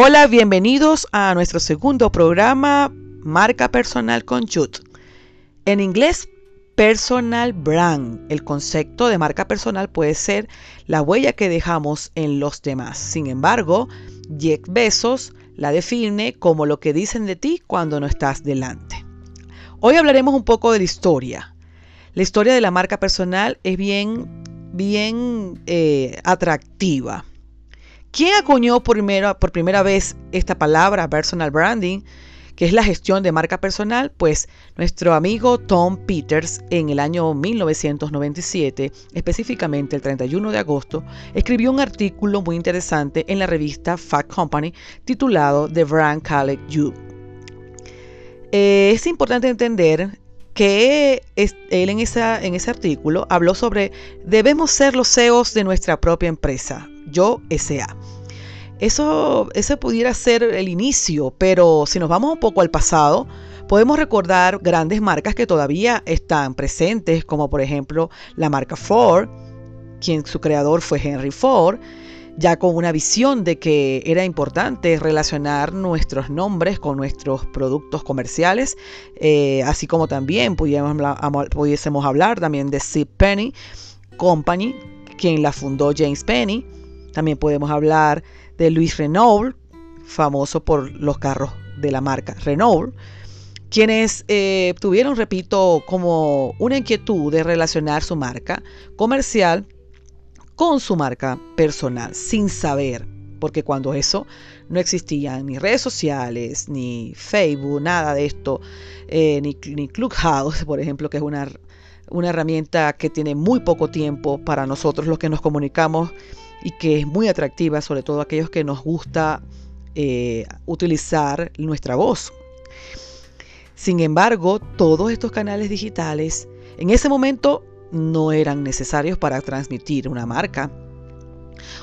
Hola, bienvenidos a nuestro segundo programa Marca Personal con Jude. En inglés, personal brand. El concepto de marca personal puede ser la huella que dejamos en los demás. Sin embargo, Jeff Bezos la define como lo que dicen de ti cuando no estás delante. Hoy hablaremos un poco de la historia. La historia de la marca personal es bien, bien eh, atractiva. ¿Quién acuñó por primera vez esta palabra, personal branding? que es la gestión de marca personal, pues nuestro amigo Tom Peters en el año 1997, específicamente el 31 de agosto, escribió un artículo muy interesante en la revista Fact Company titulado The Brand Called You. Eh, es importante entender que él en, en ese artículo habló sobre debemos ser los CEOs de nuestra propia empresa, yo SA. Eso, ese pudiera ser el inicio, pero si nos vamos un poco al pasado, podemos recordar grandes marcas que todavía están presentes, como por ejemplo la marca Ford, quien su creador fue Henry Ford, ya con una visión de que era importante relacionar nuestros nombres con nuestros productos comerciales, eh, así como también pudiésemos hablar también de Zip Penny Company, quien la fundó James Penny. También podemos hablar de Luis Renault, famoso por los carros de la marca Renault, quienes eh, tuvieron, repito, como una inquietud de relacionar su marca comercial con su marca personal, sin saber, porque cuando eso no existían ni redes sociales, ni Facebook, nada de esto, eh, ni, ni Clubhouse, por ejemplo, que es una, una herramienta que tiene muy poco tiempo para nosotros los que nos comunicamos y que es muy atractiva, sobre todo aquellos que nos gusta eh, utilizar nuestra voz. Sin embargo, todos estos canales digitales en ese momento no eran necesarios para transmitir una marca.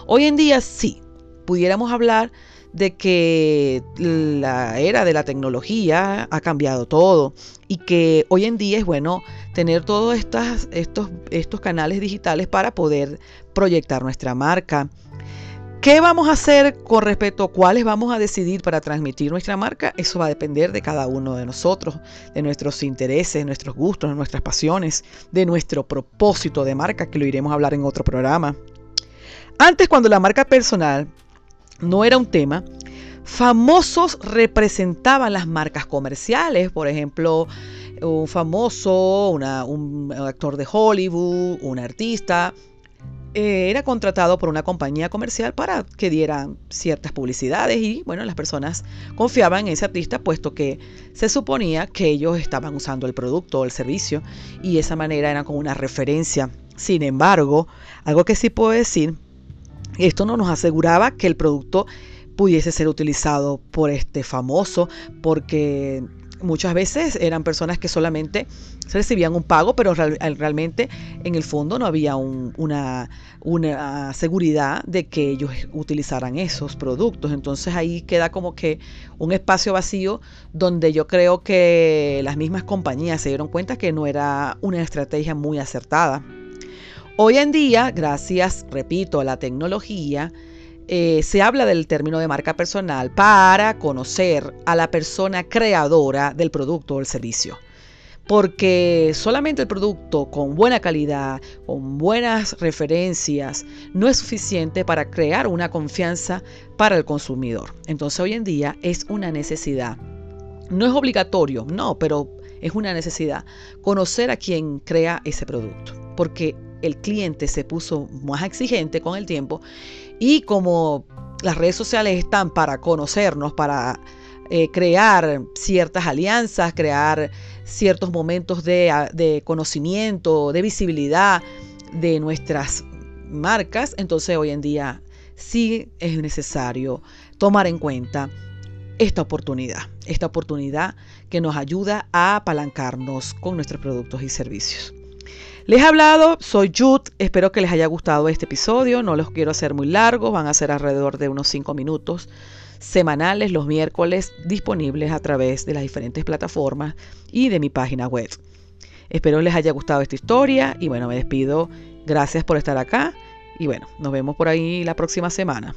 Hoy en día sí, pudiéramos hablar de que la era de la tecnología ha cambiado todo y que hoy en día es bueno tener todos estos, estos canales digitales para poder proyectar nuestra marca. ¿Qué vamos a hacer con respecto a cuáles vamos a decidir para transmitir nuestra marca? Eso va a depender de cada uno de nosotros, de nuestros intereses, de nuestros gustos, de nuestras pasiones, de nuestro propósito de marca, que lo iremos a hablar en otro programa. Antes, cuando la marca personal no era un tema, famosos representaban las marcas comerciales, por ejemplo, un famoso, un actor de Hollywood, un artista, eh, era contratado por una compañía comercial para que dieran ciertas publicidades y bueno, las personas confiaban en ese artista puesto que se suponía que ellos estaban usando el producto o el servicio y de esa manera era como una referencia. Sin embargo, algo que sí puedo decir esto no nos aseguraba que el producto pudiese ser utilizado por este famoso, porque muchas veces eran personas que solamente recibían un pago, pero realmente en el fondo no había una, una seguridad de que ellos utilizaran esos productos. Entonces ahí queda como que un espacio vacío donde yo creo que las mismas compañías se dieron cuenta que no era una estrategia muy acertada. Hoy en día, gracias, repito, a la tecnología, eh, se habla del término de marca personal para conocer a la persona creadora del producto o el servicio. Porque solamente el producto con buena calidad, con buenas referencias, no es suficiente para crear una confianza para el consumidor. Entonces hoy en día es una necesidad. No es obligatorio, no, pero es una necesidad conocer a quien crea ese producto. Porque el cliente se puso más exigente con el tiempo y como las redes sociales están para conocernos, para eh, crear ciertas alianzas, crear ciertos momentos de, de conocimiento, de visibilidad de nuestras marcas, entonces hoy en día sí es necesario tomar en cuenta esta oportunidad, esta oportunidad que nos ayuda a apalancarnos con nuestros productos y servicios. Les he hablado, soy Jude, espero que les haya gustado este episodio, no los quiero hacer muy largos, van a ser alrededor de unos 5 minutos semanales los miércoles disponibles a través de las diferentes plataformas y de mi página web. Espero les haya gustado esta historia y bueno, me despido. Gracias por estar acá y bueno, nos vemos por ahí la próxima semana.